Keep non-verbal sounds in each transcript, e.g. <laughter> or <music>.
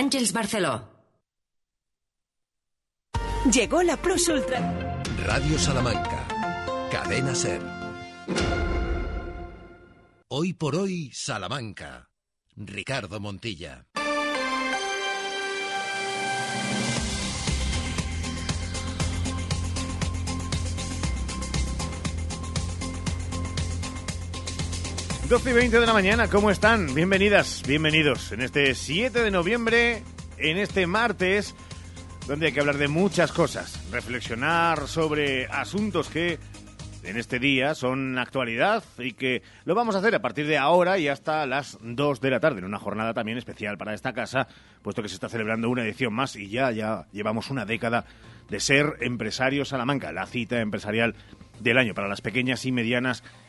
Ángels Barceló. Llegó la Plus Ultra. Radio Salamanca. Cadena Ser. Hoy por hoy, Salamanca. Ricardo Montilla. 12 y 20 de la mañana, ¿cómo están? Bienvenidas, bienvenidos en este 7 de noviembre, en este martes, donde hay que hablar de muchas cosas, reflexionar sobre asuntos que en este día son actualidad y que lo vamos a hacer a partir de ahora y hasta las 2 de la tarde, en una jornada también especial para esta casa, puesto que se está celebrando una edición más y ya, ya llevamos una década de ser empresario Salamanca, la cita empresarial del año para las pequeñas y medianas empresas.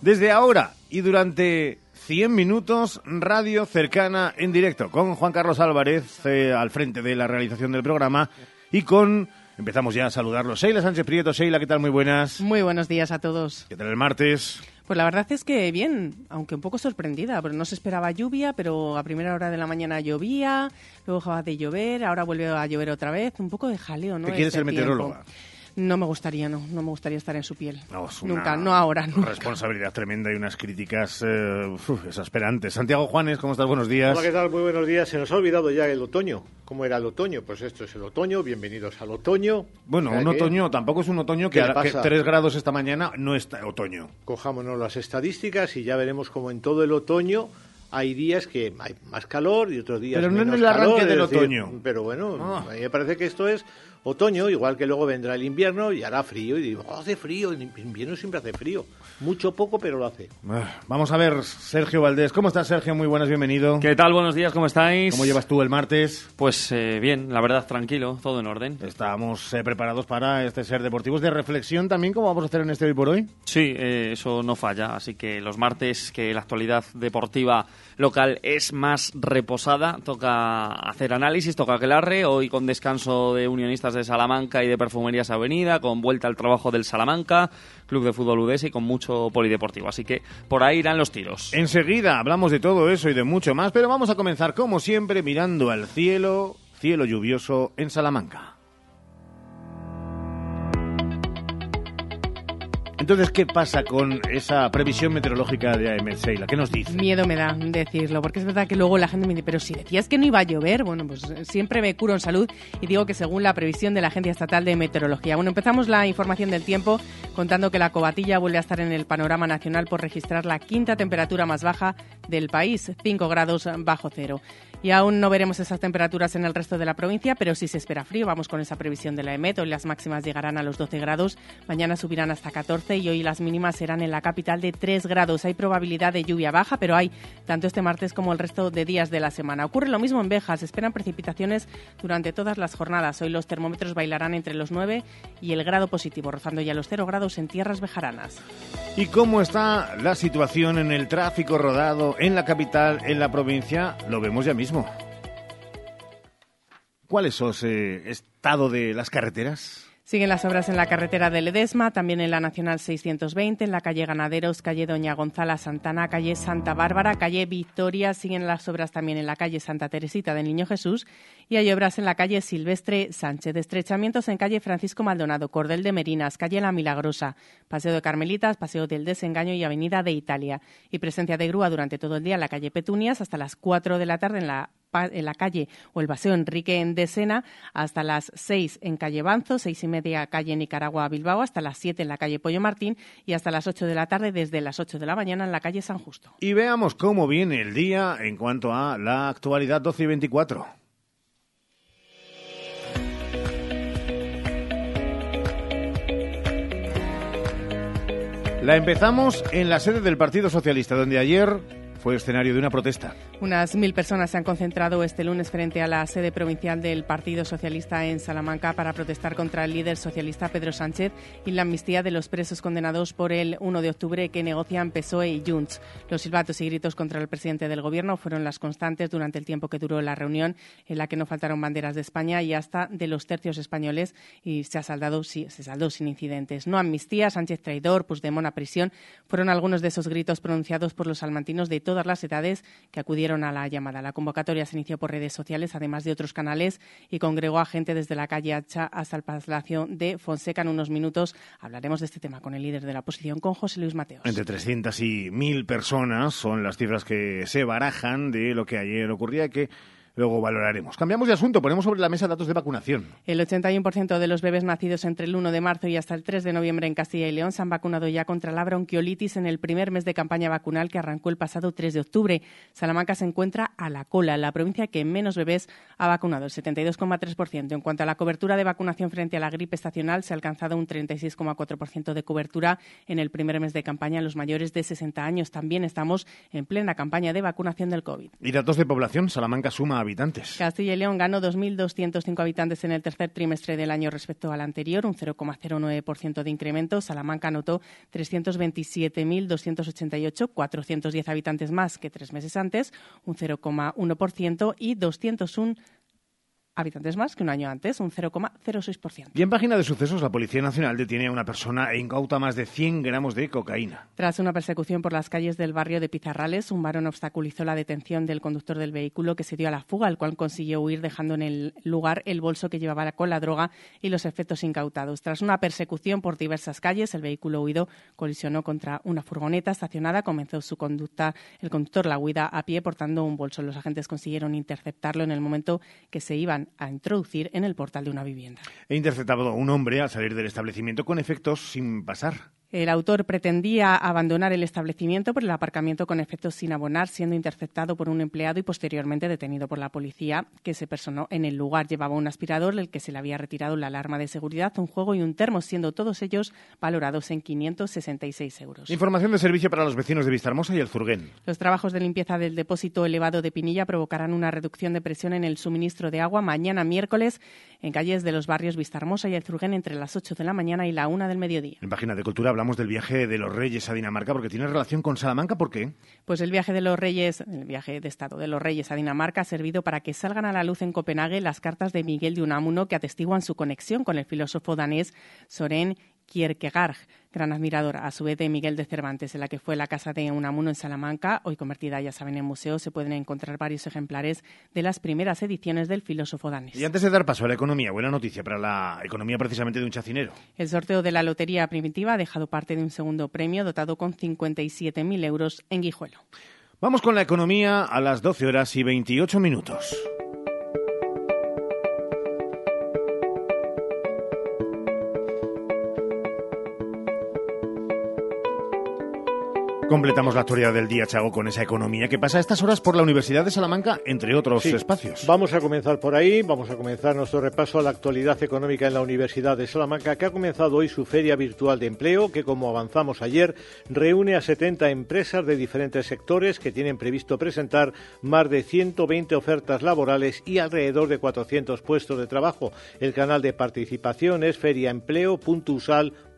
Desde ahora y durante 100 minutos, radio cercana en directo con Juan Carlos Álvarez eh, al frente de la realización del programa y con... Empezamos ya a saludarlos. Sheila Sánchez Prieto. Sheila, ¿qué tal? Muy buenas. Muy buenos días a todos. ¿Qué tal el martes? Pues la verdad es que bien, aunque un poco sorprendida, pero no se esperaba lluvia, pero a primera hora de la mañana llovía, luego dejaba de llover, ahora vuelve a llover otra vez, un poco de jaleo, ¿no? ¿Te quieres este ser meteoróloga? No me gustaría, no. No me gustaría estar en su piel. No, es una Nunca, no ahora, nunca. Responsabilidad tremenda y unas críticas eh, uf, exasperantes. Santiago Juanes, ¿cómo estás? Buenos días. Hola, ¿qué tal? Muy buenos días. Se nos ha olvidado ya el otoño. ¿Cómo era el otoño? Pues esto es el otoño. Bienvenidos al otoño. Bueno, un que otoño, tampoco es un otoño que, ¿Qué le ahora- que pasa? 3 grados esta mañana no es otoño. Cojámonos las estadísticas y ya veremos cómo en todo el otoño hay días que hay más calor y otros días Pero no en menos el arranque calor, del decir, otoño. Pero bueno, Ah. a mí me parece que esto es otoño, igual que luego vendrá el invierno y hará frío. Y digo, "Oh, hace frío, en invierno siempre hace frío. Mucho, poco, pero lo hace. Ah, Vamos a ver, Sergio Valdés. ¿Cómo estás, Sergio? Muy buenas, bienvenido. ¿Qué tal? Buenos días, ¿cómo estáis? ¿Cómo llevas tú el martes? Pues eh, bien, la verdad, tranquilo, todo en orden. Estamos eh, preparados para este ser deportivos de reflexión también, como vamos a hacer en este hoy por hoy. Sí, eh, eso no falla, así que los martes que la actualidad deportiva local es más reposada, toca hacer análisis, toca aquelarre, hoy con descanso de unionistas de Salamanca y de Perfumerías Avenida, con vuelta al trabajo del Salamanca, Club de Fútbol Udese y con mucho polideportivo, así que por ahí irán los tiros. Enseguida hablamos de todo eso y de mucho más, pero vamos a comenzar como siempre mirando al cielo, cielo lluvioso en Salamanca. Entonces, ¿qué pasa con esa previsión meteorológica de AEMET? ¿Qué nos dice? Miedo me da decirlo, porque es verdad que luego la gente me dice, pero si decías que no iba a llover, bueno, pues eh, siempre me curo en salud y digo que según la previsión de la Agencia Estatal de Meteorología. Bueno, empezamos la información del tiempo contando que la cobatilla vuelve a estar en el panorama nacional por registrar la quinta temperatura más baja del país, 5 grados bajo cero. Y aún no veremos esas temperaturas en el resto de la provincia, pero sí se espera frío. Vamos con esa previsión de la EMET. Hoy las máximas llegarán a los 12 grados, mañana subirán hasta 14 y hoy las mínimas serán en la capital de 3 grados. Hay probabilidad de lluvia baja, pero hay tanto este martes como el resto de días de la semana. Ocurre lo mismo en Bejas. Esperan precipitaciones durante todas las jornadas. Hoy los termómetros bailarán entre los 9 y el grado positivo, rozando ya los 0 grados en tierras bejaranas. ¿Y cómo está la situación en el tráfico rodado en la capital, en la provincia? Lo vemos ya mismo. ¿Cuál es ese estado de las carreteras? Siguen las obras en la carretera de Ledesma, también en la Nacional 620, en la calle Ganaderos, calle Doña Gonzala Santana, calle Santa Bárbara, calle Victoria. Siguen las obras también en la calle Santa Teresita del Niño Jesús y hay obras en la calle Silvestre Sánchez. Estrechamientos en calle Francisco Maldonado, Cordel de Merinas, calle La Milagrosa, Paseo de Carmelitas, Paseo del Desengaño y Avenida de Italia. Y presencia de grúa durante todo el día en la calle Petunias hasta las 4 de la tarde en la en la calle o el Paseo Enrique en Desena hasta las 6 en calle Banzo, seis y media calle Nicaragua Bilbao, hasta las 7 en la calle Pollo Martín y hasta las 8 de la tarde desde las 8 de la mañana en la calle San Justo. Y veamos cómo viene el día en cuanto a la actualidad 12 y 24. La empezamos en la sede del Partido Socialista, donde ayer fue escenario de una protesta. Unas mil personas se han concentrado este lunes frente a la sede provincial del Partido Socialista en Salamanca para protestar contra el líder socialista Pedro Sánchez y la amnistía de los presos condenados por el 1 de octubre que negocian PSOE y Junts. Los silbatos y gritos contra el presidente del Gobierno fueron las constantes durante el tiempo que duró la reunión, en la que no faltaron banderas de España y hasta de los tercios españoles y se ha saldado, sí, se saldó sin incidentes. No amnistía, Sánchez traidor, Puigdemont a prisión, fueron algunos de esos gritos pronunciados por los salmantinos de todo todas las edades que acudieron a la llamada. La convocatoria se inició por redes sociales, además de otros canales, y congregó a gente desde la calle Hacha hasta el Palacio de Fonseca. En unos minutos hablaremos de este tema con el líder de la oposición, con José Luis Mateos. Entre 300 y 1000 personas son las cifras que se barajan de lo que ayer ocurría, que luego valoraremos. Cambiamos de asunto, ponemos sobre la mesa datos de vacunación. El 81% de los bebés nacidos entre el 1 de marzo y hasta el 3 de noviembre en Castilla y León se han vacunado ya contra la bronquiolitis en el primer mes de campaña vacunal que arrancó el pasado 3 de octubre. Salamanca se encuentra a la cola, la provincia que menos bebés ha vacunado, el 72,3%. En cuanto a la cobertura de vacunación frente a la gripe estacional, se ha alcanzado un 36,4% de cobertura en el primer mes de campaña en los mayores de 60 años. También estamos en plena campaña de vacunación del COVID. Y datos de población, Salamanca suma habitantes. Castilla y León ganó 2.205 habitantes en el tercer trimestre del año respecto al anterior, un 0,09% de incremento. Salamanca anotó 327.288, 410 habitantes más que tres meses antes, un 0,1% y 201 habitantes más que un año antes, un 0,06%. Y en página de sucesos, la Policía Nacional detiene a una persona e incauta más de 100 gramos de cocaína. Tras una persecución por las calles del barrio de Pizarrales, un varón obstaculizó la detención del conductor del vehículo que se dio a la fuga, el cual consiguió huir dejando en el lugar el bolso que llevaba con la droga y los efectos incautados. Tras una persecución por diversas calles, el vehículo huido colisionó contra una furgoneta estacionada, comenzó su conducta, el conductor la huida a pie portando un bolso. Los agentes consiguieron interceptarlo en el momento que se iban a introducir en el portal de una vivienda. He interceptado a un hombre al salir del establecimiento con efectos sin pasar. El autor pretendía abandonar el establecimiento por el aparcamiento con efectos sin abonar, siendo interceptado por un empleado y posteriormente detenido por la policía, que se personó en el lugar. Llevaba un aspirador, del que se le había retirado la alarma de seguridad, un juego y un termo, siendo todos ellos valorados en 566 euros. Información de servicio para los vecinos de Vistahermosa y el Zurguén. Los trabajos de limpieza del depósito elevado de Pinilla provocarán una reducción de presión en el suministro de agua mañana miércoles en calles de los barrios Vistahermosa y el Zurguén entre las 8 de la mañana y la 1 del mediodía. En página de cultura hablamos del viaje de los Reyes a Dinamarca porque tiene relación con Salamanca. ¿Por qué? Pues el viaje de los Reyes, el viaje de Estado de los Reyes a Dinamarca ha servido para que salgan a la luz en Copenhague las cartas de Miguel de Unamuno que atestiguan su conexión con el filósofo danés Soren Kierkegaard, gran admirador a su vez de Miguel de Cervantes, en la que fue la casa de Unamuno en Salamanca, hoy convertida, ya saben, en museo, se pueden encontrar varios ejemplares de las primeras ediciones del filósofo danés. Y antes de dar paso a la economía, buena noticia para la economía precisamente de un chacinero. El sorteo de la lotería primitiva ha dejado parte de un segundo premio dotado con 57.000 euros en Guijuelo. Vamos con la economía a las 12 horas y 28 minutos. Completamos la actualidad del día, Chago, con esa economía que pasa a estas horas por la Universidad de Salamanca, entre otros Sí. espacios. Vamos a comenzar por ahí, vamos a comenzar nuestro repaso a la actualidad económica en la Universidad de Salamanca, que ha comenzado hoy su Feria Virtual de Empleo, que como avanzamos ayer, reúne a 70 empresas de diferentes sectores que tienen previsto presentar más de 120 ofertas laborales y alrededor de 400 puestos de trabajo. El canal de participación es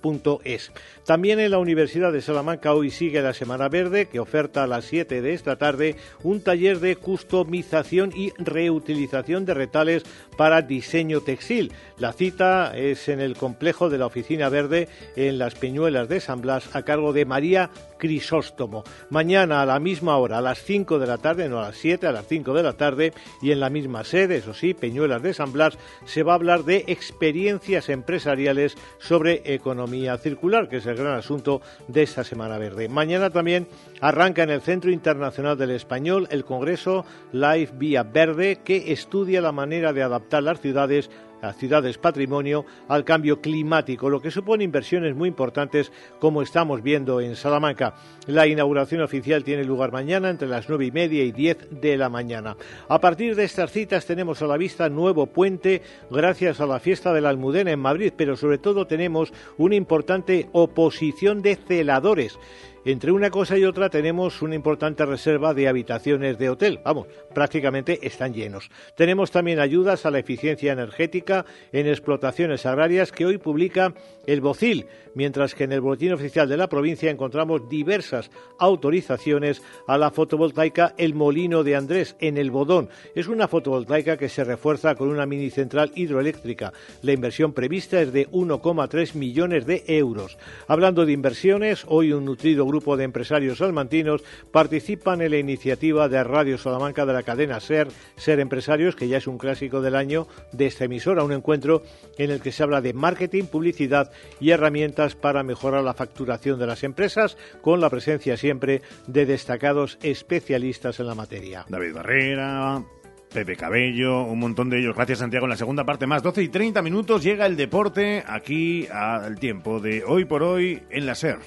feriaempleo.usal.es. También en la Universidad de Salamanca hoy sigue la Semana Verde, que oferta a las 7 de esta tarde un taller de customización y reutilización de retales para diseño textil. La cita es en el complejo de la Oficina Verde en las Peñuelas de San Blas a cargo de María Crisóstomo. Mañana a la misma hora, a las 5 de la tarde, no a las 7, a las 5 de la tarde, y en la misma sede, eso sí, Peñuelas de San Blas, se va a hablar de experiencias empresariales sobre economía circular, que es el gran asunto de esta Semana Verde. Mañana también arranca en el Centro Internacional del Español el Congreso Life Vía Verde, que estudia la manera de adaptar las ciudades ciudades patrimonio al cambio climático, lo que supone inversiones muy importantes como estamos viendo en Salamanca. La inauguración oficial tiene lugar mañana entre las nueve y media y diez de la mañana. A partir de estas citas tenemos a la vista nuevo puente gracias a la fiesta de la Almudena en Madrid, pero sobre todo tenemos una importante oposición de celadores. Entre una cosa y otra tenemos una importante reserva de habitaciones de hotel. Vamos, prácticamente están llenos. Tenemos también ayudas a la eficiencia energética en explotaciones agrarias que hoy publica el BOCIL, mientras que en el Boletín Oficial de la provincia encontramos diversas autorizaciones a la fotovoltaica El Molino de Andrés en el Bodón. Es una fotovoltaica que se refuerza con una mini central hidroeléctrica. La inversión prevista es de 1,3 millones de euros. Hablando de inversiones, hoy un nutrido grupo grupo de empresarios salmantinos participan en la iniciativa de Radio Salamanca de la cadena SER, SER Empresarios, que ya es un clásico del año de esta emisora, un encuentro en el que se habla de marketing, publicidad y herramientas para mejorar la facturación de las empresas, con la presencia siempre de destacados especialistas en la materia. David Barrera, Pepe Cabello, un montón de ellos. Gracias, Santiago. En la segunda parte más, 12 y 30 minutos, llega el deporte aquí al tiempo de hoy por hoy en la SER.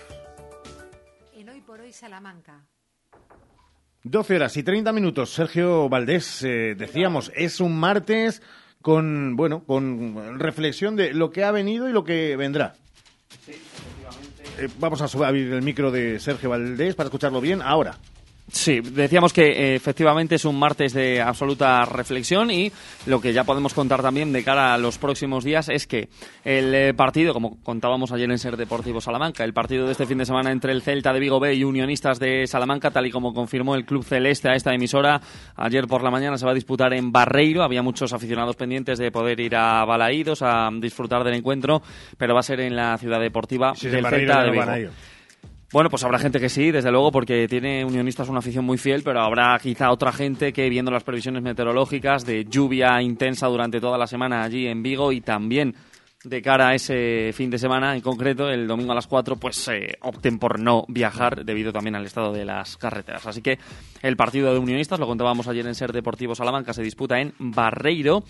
Salamanca. 12 horas y 30 minutos. Sergio Valdés, eh, decíamos, es un martes con, bueno, con reflexión de lo que ha venido y lo que vendrá. Eh, vamos a abrir el micro de Sergio Valdés para escucharlo bien ahora. Sí, decíamos que eh, efectivamente es un martes de absoluta reflexión y lo que ya podemos contar también de cara a los próximos días es que el eh, partido, como contábamos ayer en Ser Deportivo Salamanca, el partido de este fin de semana entre el Celta de Vigo B y Unionistas de Salamanca, tal y como confirmó el Club Celeste a esta emisora, ayer por la mañana se va a disputar en Barreiro. Había muchos aficionados pendientes de poder ir a Balaídos a disfrutar del encuentro, pero va a ser en la ciudad deportiva del Celta de Vigo. Bueno, pues habrá gente que sí, desde luego, porque tiene Unionistas una afición muy fiel, pero habrá quizá otra gente que, viendo las previsiones meteorológicas de lluvia intensa durante toda la semana allí en Vigo y también de cara a ese fin de semana en concreto, el domingo a las 4, pues eh, opten por no viajar debido también al estado de las carreteras. Así que el partido de Unionistas, lo contábamos ayer en Ser Deportivo Salamanca, se disputa en Barreiro.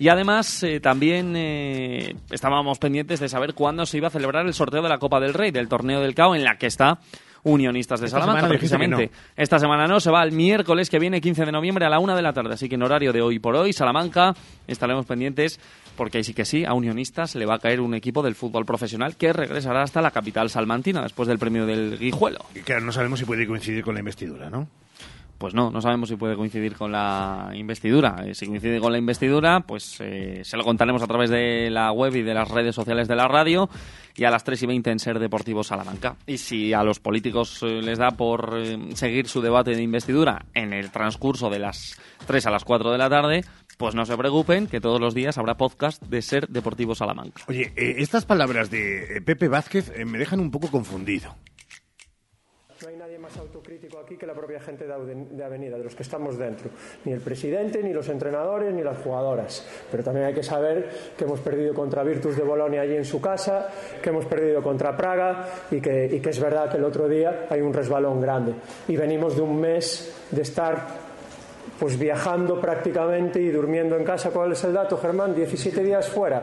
Y además eh, también eh, estábamos pendientes de saber cuándo se iba a celebrar el sorteo de la Copa del Rey, del torneo del CAO, en la que está Unionistas de Salamanca, precisamente. Esta semana no, se va el miércoles que viene, 15 de noviembre, a la una de la tarde. Así que en horario de hoy por hoy, Salamanca, estaremos pendientes porque ahí sí que sí, a Unionistas le va a caer un equipo del fútbol profesional que regresará hasta la capital salmantina después del premio del Guijuelo. Y que no sabemos si puede coincidir con la investidura, ¿no? Pues no, no sabemos si puede coincidir con la investidura. Eh, si coincide con la investidura, pues eh, se lo contaremos a través de la web y de las redes sociales de la radio y a las 3 y 20 en Ser Deportivo Salamanca. Y si a los políticos eh, les da por seguir su debate de investidura en el transcurso de las 3 a las 4 de la tarde, pues no se preocupen, que todos los días habrá podcast de Ser Deportivo Salamanca. Oye, estas palabras de Pepe Vázquez me dejan un poco confundido. No hay nadie más autocrítico aquí que la propia gente de Avenida, de los que estamos dentro. Ni el presidente, ni los entrenadores, ni las jugadoras. Pero también hay que saber que hemos perdido contra Virtus de Bolonia allí en su casa, que hemos perdido contra Praga y que, y que es verdad que el otro día hay un resbalón grande. Y venimos de un mes de estar pues viajando prácticamente y durmiendo en casa. ¿Cuál es el dato, Germán? 17 días fuera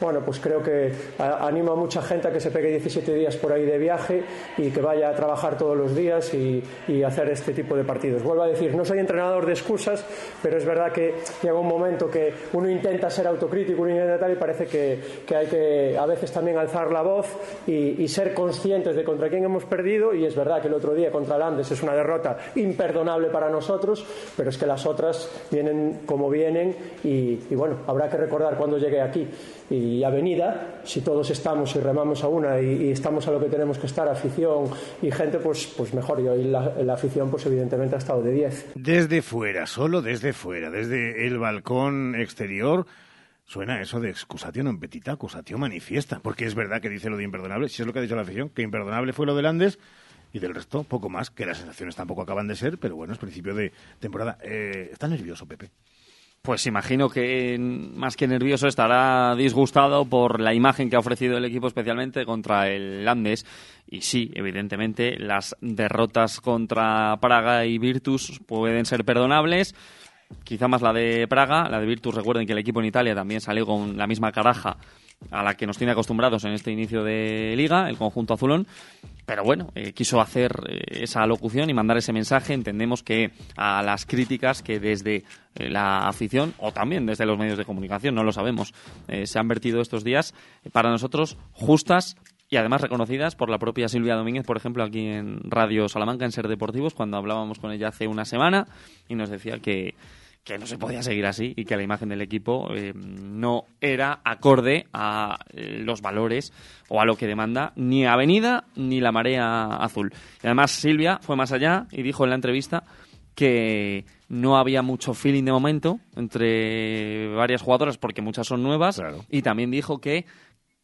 bueno, pues creo que anima a mucha gente a que se pegue 17 días por ahí de viaje y que vaya a trabajar todos los días y, hacer este tipo de partidos. Vuelvo a decir, no soy entrenador de excusas, pero es verdad que llega un momento que uno intenta ser autocrítico, uno intenta tal y parece que, hay que a veces también alzar la voz y, ser conscientes de contra quién hemos perdido y es verdad que el otro día contra el Andes es una derrota imperdonable para nosotros, pero es que las otras vienen como vienen y, y bueno, habrá que recordar cuando llegue aquí y avenida, si todos estamos y remamos a una y, estamos a lo que tenemos que estar, afición y gente, pues, pues mejor. Y hoy la, afición, pues evidentemente ha estado de 10. Desde fuera, solo desde fuera, desde el balcón exterior, suena eso de excusatio non petita, acusatio manifiesta, porque es verdad que dice lo de imperdonable, si es lo que ha dicho la afición, que imperdonable fue lo de Landes y del resto poco más, que las sensaciones tampoco acaban de ser, pero bueno, es principio de temporada. Eh, ¿Está nervioso, Pepe? Pues imagino que más que nervioso estará disgustado por la imagen que ha ofrecido el equipo especialmente contra el Landes. Y sí, evidentemente, las derrotas contra Praga y Virtus pueden ser perdonables. Quizá más la de Praga, la de Virtus. Recuerden que el equipo en Italia también salió con la misma caraja a la que nos tiene acostumbrados en este inicio de liga, el conjunto azulón. Pero bueno, eh, quiso hacer eh, esa locución y mandar ese mensaje. Entendemos que a las críticas que desde eh, la afición o también desde los medios de comunicación, no lo sabemos, se han vertido estos días, para nosotros justas y además reconocidas por la propia Silvia Domínguez, por ejemplo, aquí en Radio Salamanca, en Ser Deportivos, cuando hablábamos con ella hace una semana y nos decía que que no se podía seguir así y que la imagen del equipo eh, no era acorde a eh, los valores o a lo que demanda ni Avenida ni la Marea Azul. Y además Silvia fue más allá y dijo en la entrevista que no había mucho feeling de momento entre varias jugadoras porque muchas son nuevas y también dijo que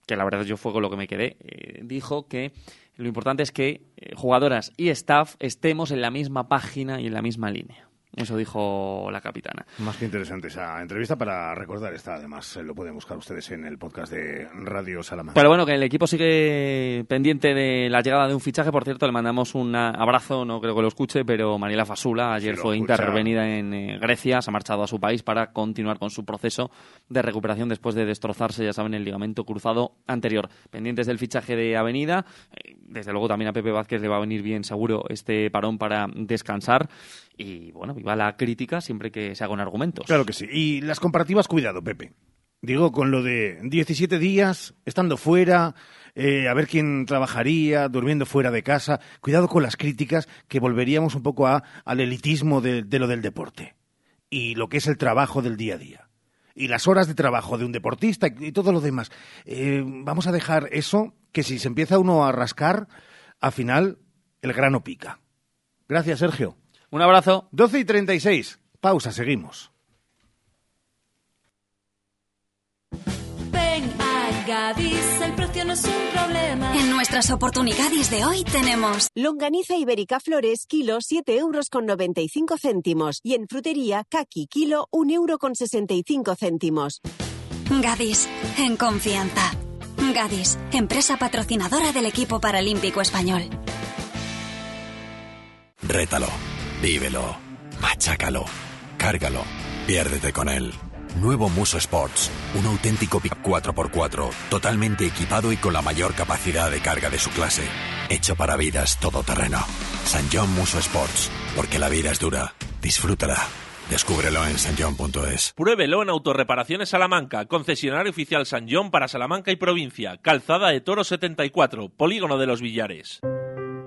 que la verdad yo fue con lo que me quedé, eh, dijo que Lo importante es que jugadoras y staff estemos en la misma página y en la misma línea. Eso dijo la capitana. Más que interesante esa entrevista para recordar esta, además, eh, lo pueden buscar ustedes en el podcast de Radio Salamanca. Pero bueno, que el equipo sigue pendiente de la llegada de un fichaje. Por cierto, le mandamos un abrazo, no creo que lo escuche, pero Mariela Fasula ayer fue intervenida en eh, Grecia, se ha marchado a su país para continuar con su proceso de recuperación después de destrozarse, ya saben, el ligamento cruzado anterior. Pendientes del fichaje de Avenida, eh, desde luego también a Pepe Vázquez le va a venir bien seguro este parón para descansar y bueno, viva la crítica siempre que se haga argumentos. Claro que sí. Y las comparativas, cuidado, Pepe. Digo, con lo de 17 días, estando fuera, eh, a ver quién trabajaría, durmiendo fuera de casa. Cuidado con las críticas, que volveríamos un poco a, al elitismo de, lo del deporte. Y lo que es el trabajo del día a día. Y las horas de trabajo de un deportista y, todo lo demás. Eh, vamos a dejar eso, que si se empieza uno a rascar, al final el grano pica. Gracias, Sergio. Un abrazo. 12 y 36. Pausa, seguimos. Ven a Gadis, el precio no es un problema. En nuestras oportunidades de hoy tenemos longaniza ibérica flores, kilo 7 euros con 95 céntimos. Y en frutería, kaki, kilo 1 euro con 65 céntimos. Gadis, en confianza. Gadis, empresa patrocinadora del equipo paralímpico español. Rétalo Vívelo, machácalo, cárgalo, piérdete con él. Nuevo Muso Sports, un auténtico pick 4x4, totalmente equipado y con la mayor capacidad de carga de su clase. Hecho para vidas todoterreno. San John Muso Sports, porque la vida es dura. Disfrútala. Descúbrelo en sanjon.es. Pruébelo en Autorreparaciones Salamanca, concesionario oficial San John para Salamanca y provincia. Calzada de Toro 74, Polígono de los Villares.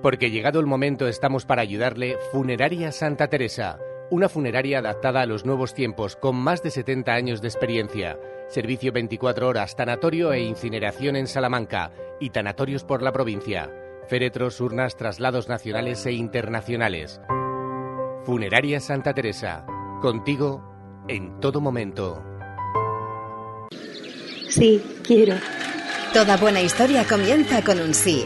Porque llegado el momento estamos para ayudarle Funeraria Santa Teresa, una funeraria adaptada a los nuevos tiempos con más de 70 años de experiencia. Servicio 24 horas, tanatorio e incineración en Salamanca y tanatorios por la provincia. Féretros, urnas, traslados nacionales e internacionales. Funeraria Santa Teresa, contigo en todo momento. Sí, quiero. Toda buena historia comienza con un sí.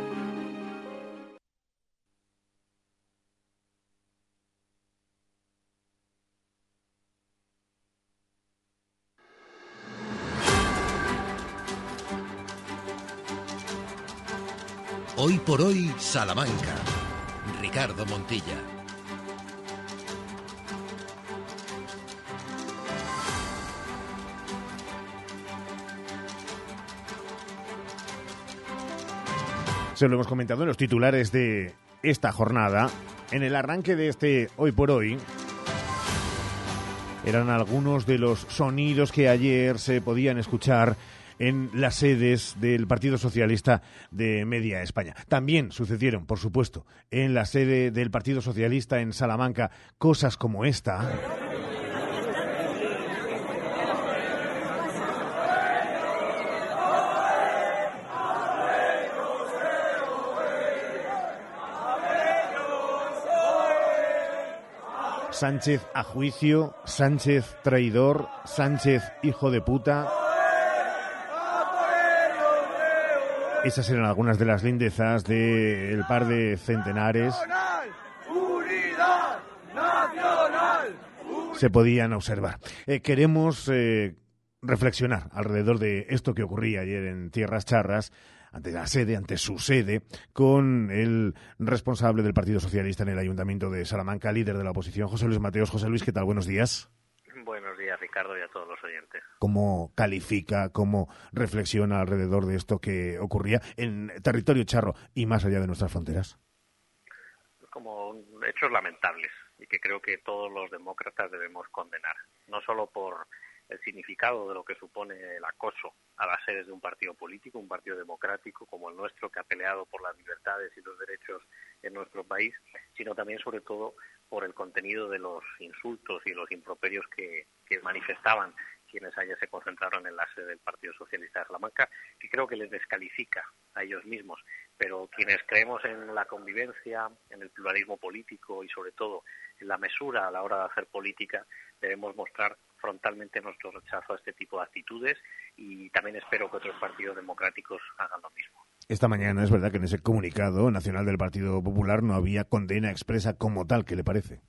Por Salamanca. Ricardo Montilla. Se lo hemos comentado en los titulares de esta jornada. En el arranque de este Hoy por hoy, eran algunos de los sonidos que ayer se podían escuchar en las sedes del Partido Socialista de Media España. También sucedieron, por supuesto, en la sede del Partido Socialista en Salamanca cosas como esta. Sánchez a juicio, Sánchez traidor, Sánchez hijo de puta. Esas eran algunas de las lindezas del par de centenares. Se podían observar. Eh, queremos eh, reflexionar alrededor de esto que ocurría ayer en Tierras Charras, ante la sede, ante su sede, con el responsable del Partido Socialista en el Ayuntamiento de Salamanca, líder de la oposición, José Luis Mateos. José Luis, ¿qué tal? Buenos días. Ricardo, y a todos los oyentes. ¿Cómo califica, cómo reflexiona alrededor de esto que ocurría en territorio charro y más allá de nuestras fronteras? Como hechos lamentables y que creo que todos los demócratas debemos condenar, no solo por el significado de lo que supone el acoso a las sedes de un partido político, un partido democrático como el nuestro, que ha peleado por las libertades y los derechos en nuestro país, sino también, sobre todo, por el contenido de los insultos y los improperios que, manifestaban quienes ayer se concentraron en la sede del Partido Socialista de Salamanca, que creo que les descalifica a ellos mismos. Pero quienes creemos en la convivencia, en el pluralismo político y sobre todo en la mesura a la hora de hacer política, debemos mostrar frontalmente nuestro rechazo a este tipo de actitudes y también espero que otros partidos democráticos hagan lo mismo. Esta mañana es verdad que en ese comunicado nacional del Partido Popular no había condena expresa como tal, ¿qué le parece?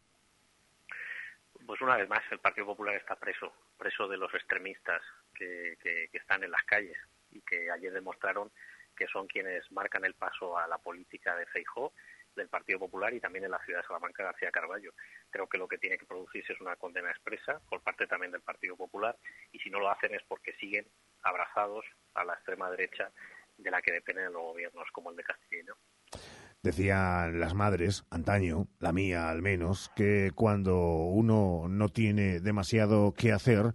Una vez más el Partido Popular está preso, preso de los extremistas que, están en las calles y que ayer demostraron que son quienes marcan el paso a la política de Feijó del Partido Popular y también en la ciudad de Salamanca García Carballo. Creo que lo que tiene que producirse es una condena expresa por parte también del Partido Popular y si no lo hacen es porque siguen abrazados a la extrema derecha de la que dependen los gobiernos como el de Castilla Decían las madres, antaño, la mía al menos, que cuando uno no tiene demasiado que hacer,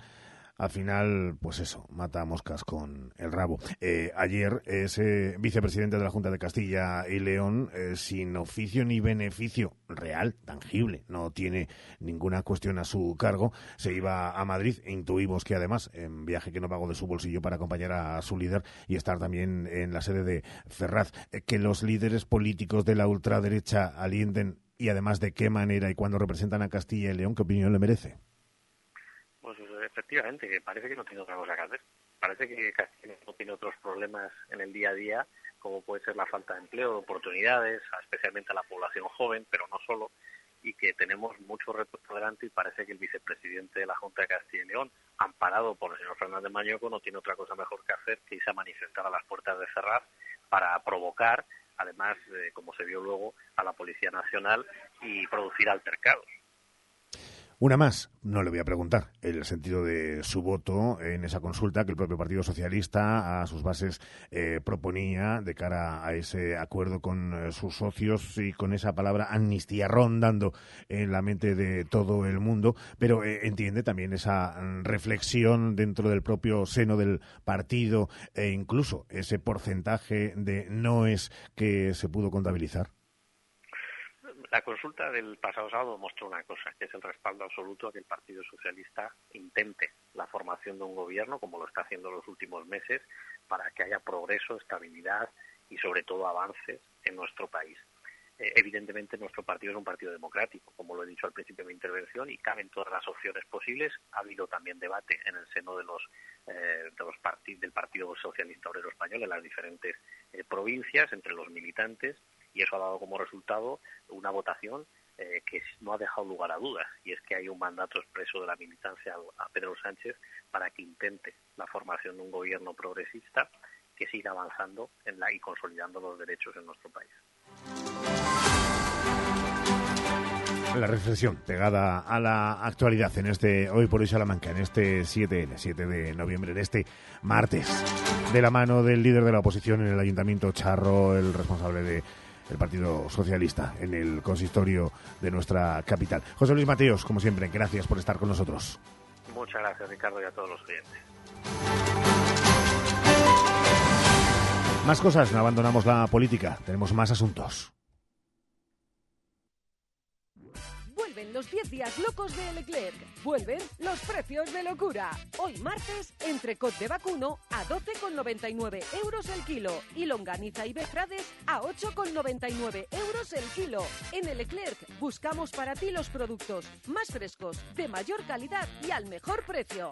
al final, pues eso, mata moscas con el rabo. Eh, ayer ese vicepresidente de la Junta de Castilla y León, eh, sin oficio ni beneficio real, tangible, no tiene ninguna cuestión a su cargo, se iba a Madrid e intuimos que además, en viaje que no pagó de su bolsillo para acompañar a su líder y estar también en la sede de Ferraz, eh, que los líderes políticos de la ultraderecha alienten y además de qué manera y cuándo representan a Castilla y León, ¿qué opinión le merece? Efectivamente, que parece que no tiene otra cosa que hacer. Parece que Castilla no tiene otros problemas en el día a día, como puede ser la falta de empleo, de oportunidades, especialmente a la población joven, pero no solo, y que tenemos mucho retos por delante y parece que el vicepresidente de la Junta de Castilla y León, amparado por el señor Fernández Mañoco, no tiene otra cosa mejor que hacer que irse a manifestar a las puertas de Ferraz para provocar, además, eh, como se vio luego, a la Policía Nacional y producir altercados. Una más, no le voy a preguntar el sentido de su voto en esa consulta que el propio Partido Socialista a sus bases eh, proponía de cara a ese acuerdo con eh, sus socios y con esa palabra amnistía rondando en la mente de todo el mundo, pero eh, entiende también esa mm, reflexión dentro del propio seno del partido e incluso ese porcentaje de no es que se pudo contabilizar. La consulta del pasado sábado mostró una cosa, que es el respaldo absoluto a que el Partido Socialista intente la formación de un gobierno, como lo está haciendo en los últimos meses, para que haya progreso, estabilidad y sobre todo avances en nuestro país. Eh, evidentemente nuestro partido es un partido democrático, como lo he dicho al principio de mi intervención, y caben todas las opciones posibles. Ha habido también debate en el seno de los, eh, de los partidos del Partido Socialista Obrero Español en las diferentes eh, provincias, entre los militantes, y eso ha dado como resultado una votación eh, que no ha dejado lugar a dudas y es que hay un mandato expreso de la militancia a Pedro Sánchez para que intente la formación de un gobierno progresista que siga avanzando en la y consolidando los derechos en nuestro país. La reflexión pegada a la actualidad en este Hoy por hoy Salamanca, en este 7, 7 de noviembre, en este martes, de la mano del líder de la oposición en el Ayuntamiento Charro, el responsable de el Partido Socialista en el consistorio de nuestra capital. José Luis Mateos, como siempre, gracias por estar con nosotros. Muchas gracias, Ricardo, y a todos los clientes. Más cosas, no abandonamos la política, tenemos más asuntos. Los 10 días locos de Leclerc. Vuelven los precios de locura. Hoy martes, entrecot de vacuno a 12,99 euros el kilo y longaniza y befrades a 8,99 euros el kilo. En Leclerc buscamos para ti los productos más frescos, de mayor calidad y al mejor precio.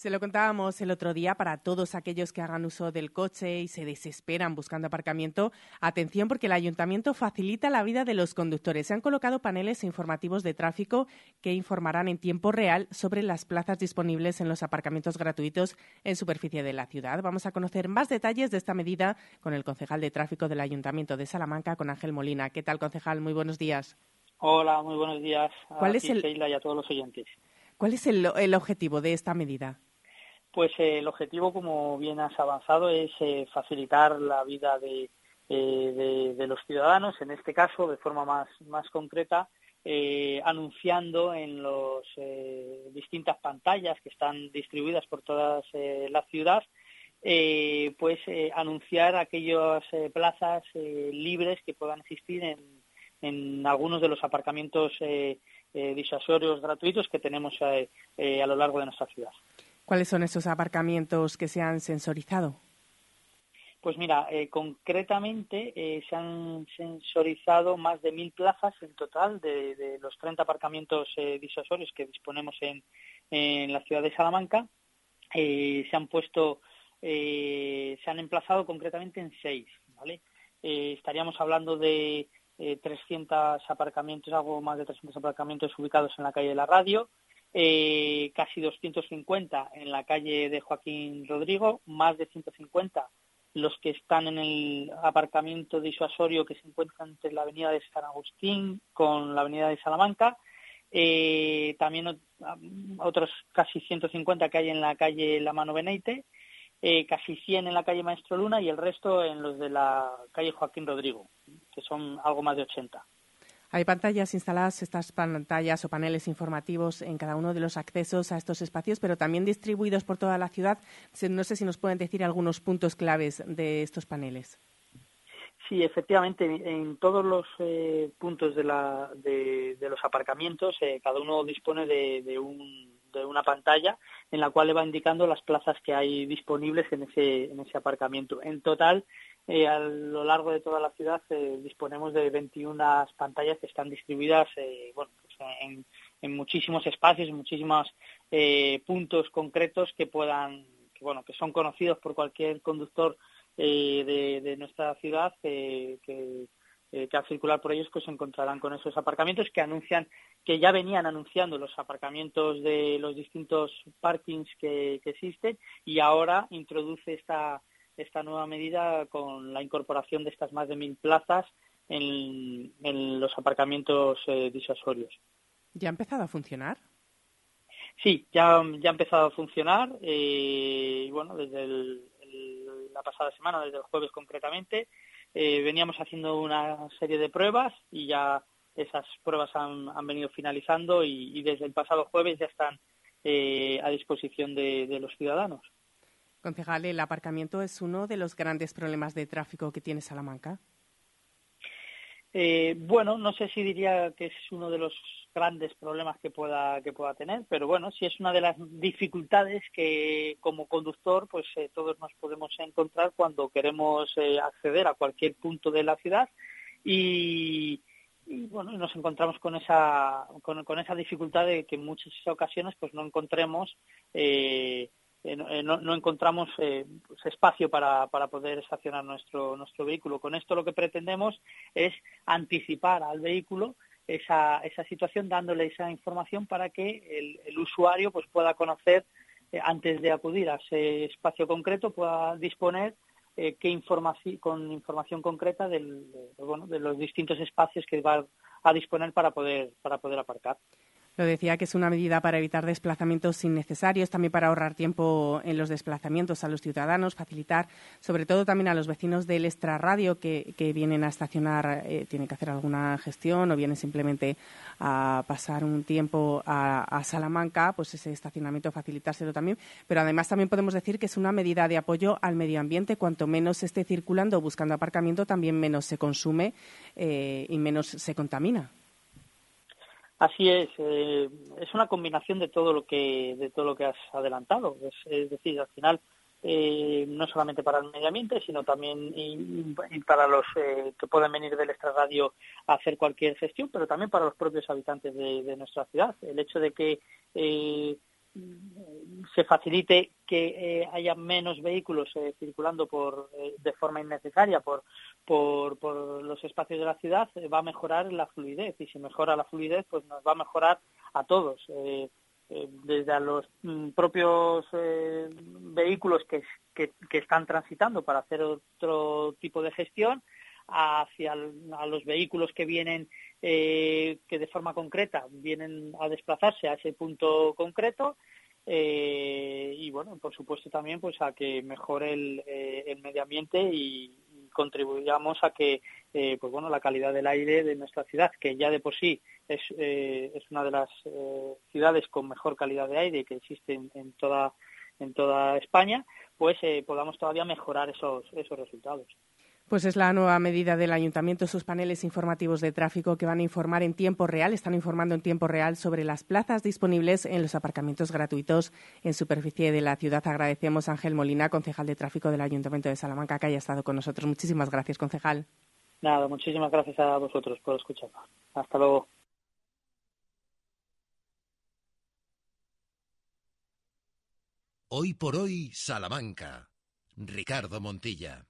Se lo contábamos el otro día para todos aquellos que hagan uso del coche y se desesperan buscando aparcamiento. Atención porque el ayuntamiento facilita la vida de los conductores. Se han colocado paneles informativos de tráfico que informarán en tiempo real sobre las plazas disponibles en los aparcamientos gratuitos en superficie de la ciudad. Vamos a conocer más detalles de esta medida con el concejal de tráfico del ayuntamiento de Salamanca, con Ángel Molina. ¿Qué tal, concejal? Muy buenos días. Hola, muy buenos días ¿Cuál es el... y a todos los oyentes. ¿Cuál es el objetivo de esta medida? Pues eh, el objetivo, como bien has avanzado, es eh, facilitar la vida eh, de, los ciudadanos, en este caso, de forma más, concreta, anunciando en las distintas pantallas que están distribuidas por toda la ciudad, pues anunciar aquellas plazas libres que puedan existir en, en, algunos de los aparcamientos disuasorios gratuitos que tenemos a lo largo de nuestra ciudad. ¿Cuáles son esos aparcamientos que se han sensorizado? Pues mira, eh, concretamente eh, se han sensorizado más de mil plazas en total de, los 30 aparcamientos eh, disuasorios que disponemos en, la ciudad de Salamanca. se han puesto, se han emplazado concretamente en seis, ¿vale? estaríamos hablando de 300 aparcamientos, algo más de 300 aparcamientos ubicados en la calle de la radio, eh, casi 250 en la calle de Joaquín Rodrigo, más de 150 los que están en el aparcamiento disuasorio que se encuentra entre la avenida de San Agustín con la avenida de Salamanca, eh, también otros casi 150 que hay en la calle La Mano Beneite, eh, casi 100 en la calle Maestro Luna y el resto en los de la calle Joaquín Rodrigo, que son algo más de 80. Hay pantallas instaladas, estas pantallas o paneles informativos en cada uno de los accesos a estos espacios, pero también distribuidos por toda la ciudad. No sé si nos pueden decir algunos puntos claves de estos paneles. Sí, efectivamente, en todos los eh, puntos de, los aparcamientos, eh, cada uno dispone de, de, una pantalla en la cual le va indicando las plazas que hay disponibles en ese aparcamiento. En total, eh, a lo largo de toda la ciudad eh, disponemos de 21 pantallas que están distribuidas eh, pues, en, muchísimos espacios, en muchísimos puntos concretos que puedan, que, bueno, que son conocidos por cualquier conductor de, nuestra ciudad que, que, al circular por ellos pues se encontrarán con esos aparcamientos que anuncian, que ya venían anunciando los aparcamientos de los distintos parkings que existen y ahora introduce esta esta nueva medida con la incorporación de estas más de mil plazas en, los aparcamientos eh, disuasorios. ¿Ya ha empezado a funcionar? Sí, ya, ya ha empezado a funcionar. Eh, y bueno, desde la pasada semana, desde el jueves concretamente, eh, veníamos haciendo una serie de pruebas y ya esas pruebas han, venido finalizando y, desde el pasado jueves ya están a disposición de los ciudadanos. Concejal, ¿el aparcamiento es uno de los grandes problemas de tráfico que tiene Salamanca? Eh, bueno, no sé si diría que es uno de los grandes problemas que pueda que pueda tener, pero bueno, sí es una de las dificultades que como conductor, pues eh, todos nos podemos encontrar cuando queremos eh, acceder a cualquier punto de la ciudad y, bueno, nos encontramos con esa con, con, esa dificultad de que en muchas ocasiones pues no encontremos eh, eh, no, encontramos eh, pues, espacio para, para, poder estacionar nuestro, nuestro vehículo. Con esto lo que pretendemos es anticipar al vehículo esa, esa situación dándole esa información para que el, usuario pues, pueda conocer, antes de acudir a ese espacio concreto, pueda disponer qué información, con información concreta del, bueno, de los distintos espacios que va a disponer para poder, para poder aparcar. Lo decía que es una medida para evitar desplazamientos innecesarios, también para ahorrar tiempo en los desplazamientos a los ciudadanos, facilitar, sobre todo también a los vecinos del extrarradio que, vienen a estacionar, eh, tienen que hacer alguna gestión o vienen simplemente a pasar un tiempo a, Salamanca, pues ese estacionamiento facilitárselo también. Pero además también podemos decir que es una medida de apoyo al medio ambiente. Cuanto menos se esté circulando buscando aparcamiento, también menos se consume eh, y menos se contamina. Así es, eh, es una combinación de todo lo que de todo lo que has adelantado. Es, decir, al final eh, no solamente para el medio ambiente, sino también y, para los eh, que pueden venir del extrarradio a hacer cualquier gestión, pero también para los propios habitantes de, nuestra ciudad. El hecho de que se facilite que haya menos vehículos circulando por, de forma innecesaria por, por, por, los espacios de la ciudad, va a mejorar la fluidez. Y si mejora la fluidez, pues nos va a mejorar a todos. desde a los mm, propios vehículos que, que están transitando para hacer otro tipo de gestión, hacia a los vehículos que vienen eh, que de forma concreta vienen a desplazarse a ese punto concreto eh, y bueno por supuesto también pues a que mejore el, eh, medio ambiente y, contribuyamos a que pues bueno la calidad del aire de nuestra ciudad que ya de por sí es, es una de las ciudades con mejor calidad de aire que existe en, en toda en toda España pues podamos todavía mejorar esos esos resultados pues es la nueva medida del ayuntamiento, sus paneles informativos de tráfico que van a informar en tiempo real, están informando en tiempo real sobre las plazas disponibles en los aparcamientos gratuitos en superficie de la ciudad. Agradecemos a Ángel Molina, concejal de tráfico del Ayuntamiento de Salamanca, que haya estado con nosotros. Muchísimas gracias, concejal. Nada, muchísimas gracias a vosotros por escucharnos. Hasta luego. Hoy por hoy, Salamanca. Ricardo Montilla.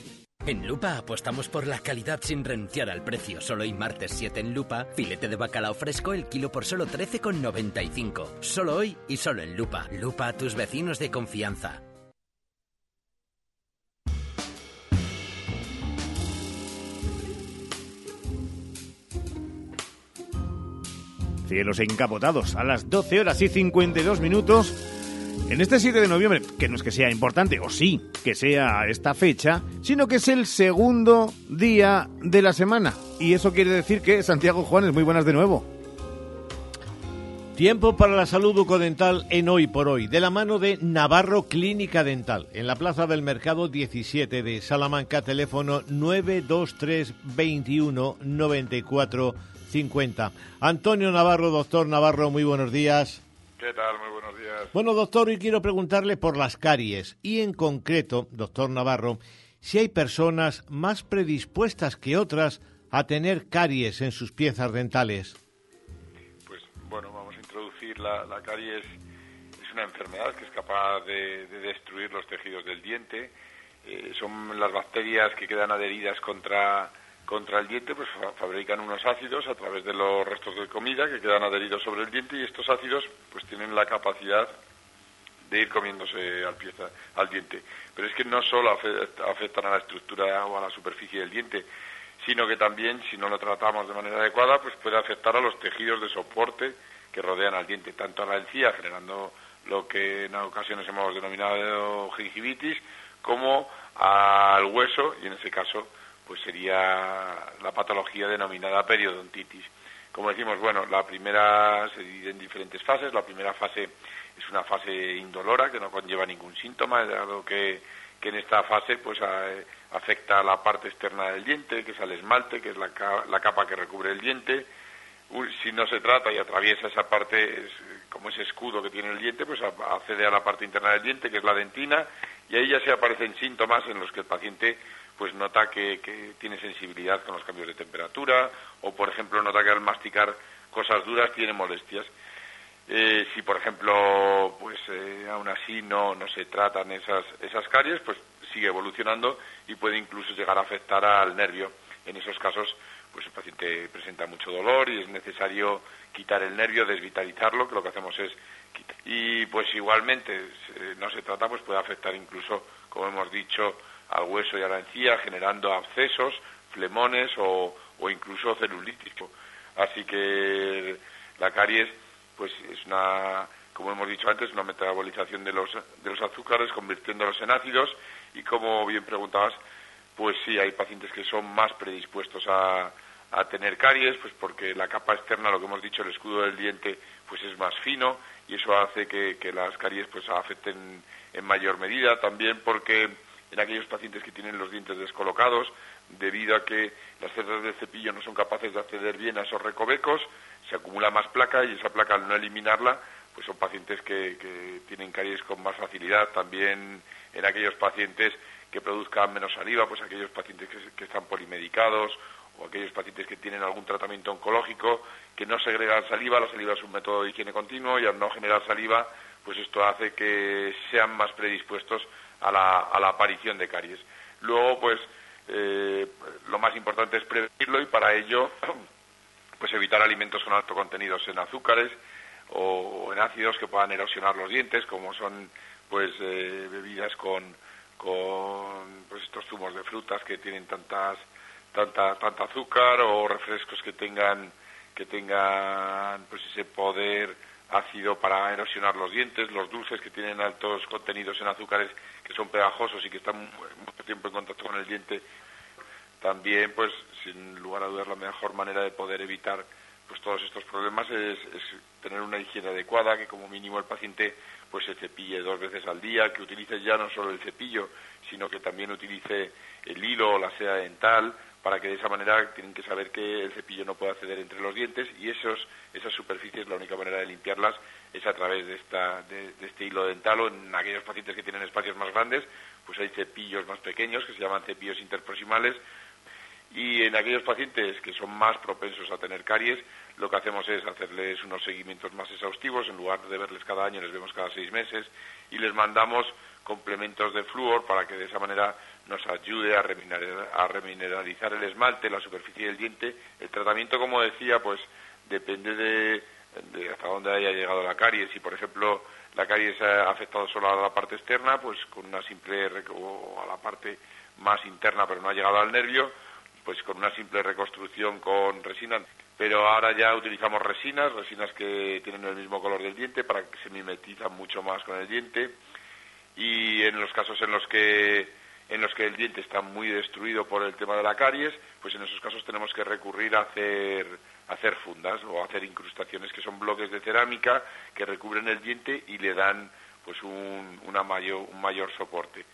En Lupa apostamos por la calidad sin renunciar al precio. Solo hoy martes 7 en Lupa, filete de bacalao fresco el kilo por solo 13,95. Solo hoy y solo en Lupa. Lupa a tus vecinos de confianza. Cielos encapotados a las 12 horas y 52 minutos. En este 7 de noviembre, que no es que sea importante, o sí, que sea esta fecha, sino que es el segundo día de la semana. Y eso quiere decir que Santiago Juanes, muy buenas de nuevo. Tiempo para la salud bucodental en Hoy por Hoy, de la mano de Navarro Clínica Dental, en la Plaza del Mercado 17 de Salamanca, teléfono 923 21 94 50. Antonio Navarro, doctor Navarro, muy buenos días. ¿Qué tal? Muy buenos días. Bueno, doctor, hoy quiero preguntarle por las caries y en concreto, doctor Navarro, si hay personas más predispuestas que otras a tener caries en sus piezas dentales. Pues bueno, vamos a introducir la, la caries. Es una enfermedad que es capaz de, de destruir los tejidos del diente. Eh, son las bacterias que quedan adheridas contra contra el diente, pues fabrican unos ácidos a través de los restos de comida que quedan adheridos sobre el diente y estos ácidos pues tienen la capacidad de ir comiéndose al, pieza, al diente. Pero es que no solo afectan a la estructura o a la superficie del diente, sino que también, si no lo tratamos de manera adecuada, pues puede afectar a los tejidos de soporte que rodean al diente, tanto a la encía, generando lo que en ocasiones hemos denominado gingivitis, como al hueso, y en ese caso pues sería la patología denominada periodontitis. Como decimos, bueno, la primera se divide en diferentes fases. La primera fase es una fase indolora que no conlleva ningún síntoma, dado que, que en esta fase pues afecta la parte externa del diente, que es el esmalte, que es la, la capa que recubre el diente. Si no se trata y atraviesa esa parte, como ese escudo que tiene el diente, pues accede a la parte interna del diente, que es la dentina, y ahí ya se aparecen síntomas en los que el paciente pues nota que, tiene sensibilidad con los cambios de temperatura o, por ejemplo, nota que al masticar cosas duras tiene molestias. Eh, si, por ejemplo, pues eh, aún así no, no se tratan esas, esas caries, pues sigue evolucionando y puede incluso llegar a afectar al nervio. En esos casos, pues el paciente presenta mucho dolor y es necesario quitar el nervio, desvitalizarlo, que lo que hacemos es quitar. Y pues igualmente, no se trata, pues puede afectar incluso, como hemos dicho, al hueso y a la encía, generando abscesos, flemones o, incluso celulitis. Así que la caries, pues es una, como hemos dicho antes, una metabolización de los, de los azúcares, convirtiéndolos en ácidos y como bien preguntabas, pues sí, hay pacientes que son más predispuestos a, a tener caries, pues porque la capa externa, lo que hemos dicho, el escudo del diente, pues es más fino y eso hace que, que las caries pues afecten en mayor medida. También porque en aquellos pacientes que tienen los dientes descolocados, debido a que las cerdas del cepillo no son capaces de acceder bien a esos recovecos, se acumula más placa y esa placa al no eliminarla, pues son pacientes que, que tienen caries con más facilidad. También en aquellos pacientes que produzcan menos saliva, pues aquellos pacientes que, están polimedicados o aquellos pacientes que tienen algún tratamiento oncológico, que no segregan saliva, la saliva es un método de higiene continuo y al no generar saliva, pues esto hace que sean más predispuestos a la, a la aparición de caries. Luego, pues eh, lo más importante es prevenirlo y para ello, <clears throat> pues evitar alimentos con alto contenidos en azúcares o en ácidos que puedan erosionar los dientes, como son pues eh, bebidas con con pues estos zumos de frutas que tienen tantas tanta tanta azúcar o refrescos que tengan que tengan pues ese poder ácido para erosionar los dientes, los dulces que tienen altos contenidos en azúcares que son pegajosos y que están mucho tiempo en contacto con el diente, también pues sin lugar a dudas la mejor manera de poder evitar pues todos estos problemas es, es tener una higiene adecuada, que como mínimo el paciente pues se cepille dos veces al día, que utilice ya no solo el cepillo, sino que también utilice el hilo o la seda dental, para que de esa manera tienen que saber que el cepillo no puede acceder entre los dientes y esos, esas superficies la única manera de limpiarlas es a través de, esta, de, este hilo dental o en aquellos pacientes que tienen espacios más grandes, pues hay cepillos más pequeños que se llaman cepillos interproximales. Y en aquellos pacientes que son más propensos a tener caries, lo que hacemos es hacerles unos seguimientos más exhaustivos, en lugar de verles cada año, les vemos cada seis meses y les mandamos complementos de flúor para que de esa manera nos ayude a, remineralizar el esmalte, la superficie del diente. El tratamiento, como decía, pues depende de, hasta dónde haya llegado la caries. Si, por ejemplo, la caries ha afectado solo a la parte externa, pues con una simple o a la parte más interna, pero no ha llegado al nervio, pues con una simple reconstrucción con resina. Pero ahora ya utilizamos resinas, resinas que tienen el mismo color del diente para que se mimetizan mucho más con el diente. Y en los casos en los que en los que el diente está muy destruido por el tema de la caries, pues en esos casos tenemos que recurrir a hacer, hacer fundas o hacer incrustaciones que son bloques de cerámica que recubren el diente y le dan pues un, una mayor, un mayor soporte.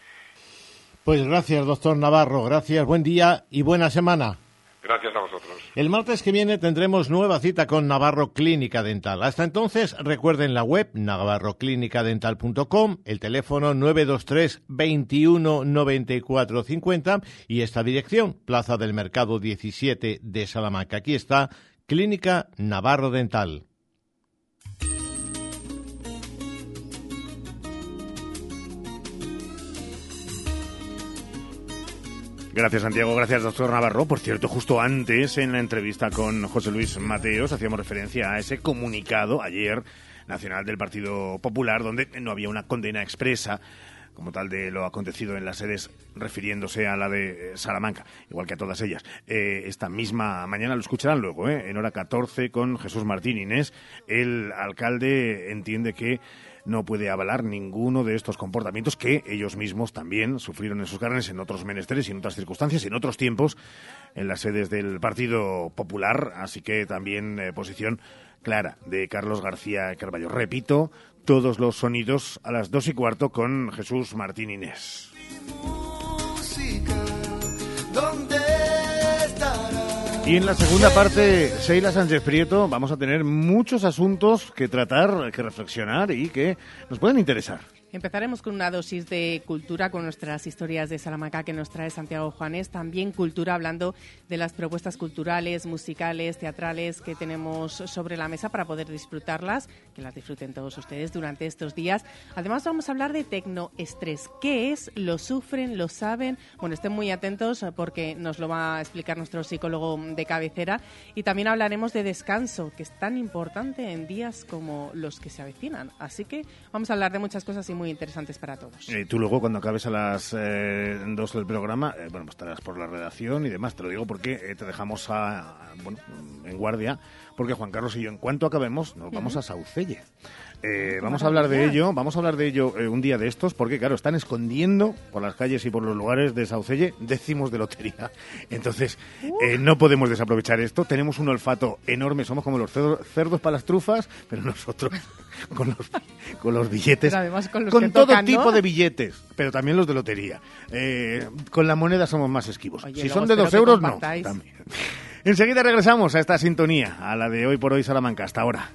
Pues gracias, doctor Navarro. Gracias, buen día y buena semana. Gracias a vosotros. El martes que viene tendremos nueva cita con Navarro Clínica Dental. Hasta entonces, recuerden la web navarroclinicadental.com, el teléfono 923 21 94 50 y esta dirección, Plaza del Mercado 17 de Salamanca. Aquí está Clínica Navarro Dental. Gracias, Santiago. Gracias, doctor Navarro. Por cierto, justo antes, en la entrevista con José Luis Mateos, hacíamos referencia a ese comunicado ayer nacional del Partido Popular, donde no había una condena expresa como tal de lo acontecido en las sedes refiriéndose a la de Salamanca, igual que a todas ellas. Eh, esta misma mañana lo escucharán luego, eh, en hora 14 con Jesús Martín Inés. El alcalde entiende que no puede avalar ninguno de estos comportamientos que ellos mismos también sufrieron en sus carnes en otros menesteres y en otras circunstancias en otros tiempos en las sedes del Partido Popular. Así que también eh, posición clara de Carlos García Carballo. Repito, todos los sonidos a las dos y cuarto con Jesús Martín Inés. Y en la segunda parte, Sheila Sánchez Prieto, vamos a tener muchos asuntos que tratar, que reflexionar y que nos pueden interesar. Empezaremos con una dosis de cultura con nuestras historias de Salamanca que nos trae Santiago Juanes. También cultura hablando de las propuestas culturales, musicales, teatrales que tenemos sobre la mesa para poder disfrutarlas, que las disfruten todos ustedes durante estos días. Además vamos a hablar de tecnoestrés. ¿Qué es? ¿Lo sufren? ¿Lo saben? Bueno, estén muy atentos porque nos lo va a explicar nuestro psicólogo de cabecera. Y también hablaremos de descanso, que es tan importante en días como los que se avecinan. Así que vamos a hablar de muchas cosas y muy interesantes para todos. Eh, tú luego, cuando acabes a las eh, dos del programa, eh, bueno, pues estarás por la redacción y demás. Te lo digo porque te dejamos a, bueno, en guardia, porque Juan Carlos y yo, en cuanto acabemos, nos vamos a Saucelle. Eh, vamos a hablar de ello, vamos a hablar de ello eh, un día de estos, porque claro, están escondiendo por las calles y por los lugares de Saucelle décimos de lotería. <laughs> Entonces, eh, no podemos desaprovechar esto. Tenemos un olfato enorme, somos como los cerdos, para las trufas, pero nosotros <laughs> con los, con los billetes. Con los con todo tocan, ¿no? tipo de billetes, pero también los de lotería. Eh, con la moneda somos más esquivos. Oye, si son de dos euros, no. También. <laughs> Enseguida regresamos a esta sintonía, a la de hoy por hoy Salamanca. Hasta ahora.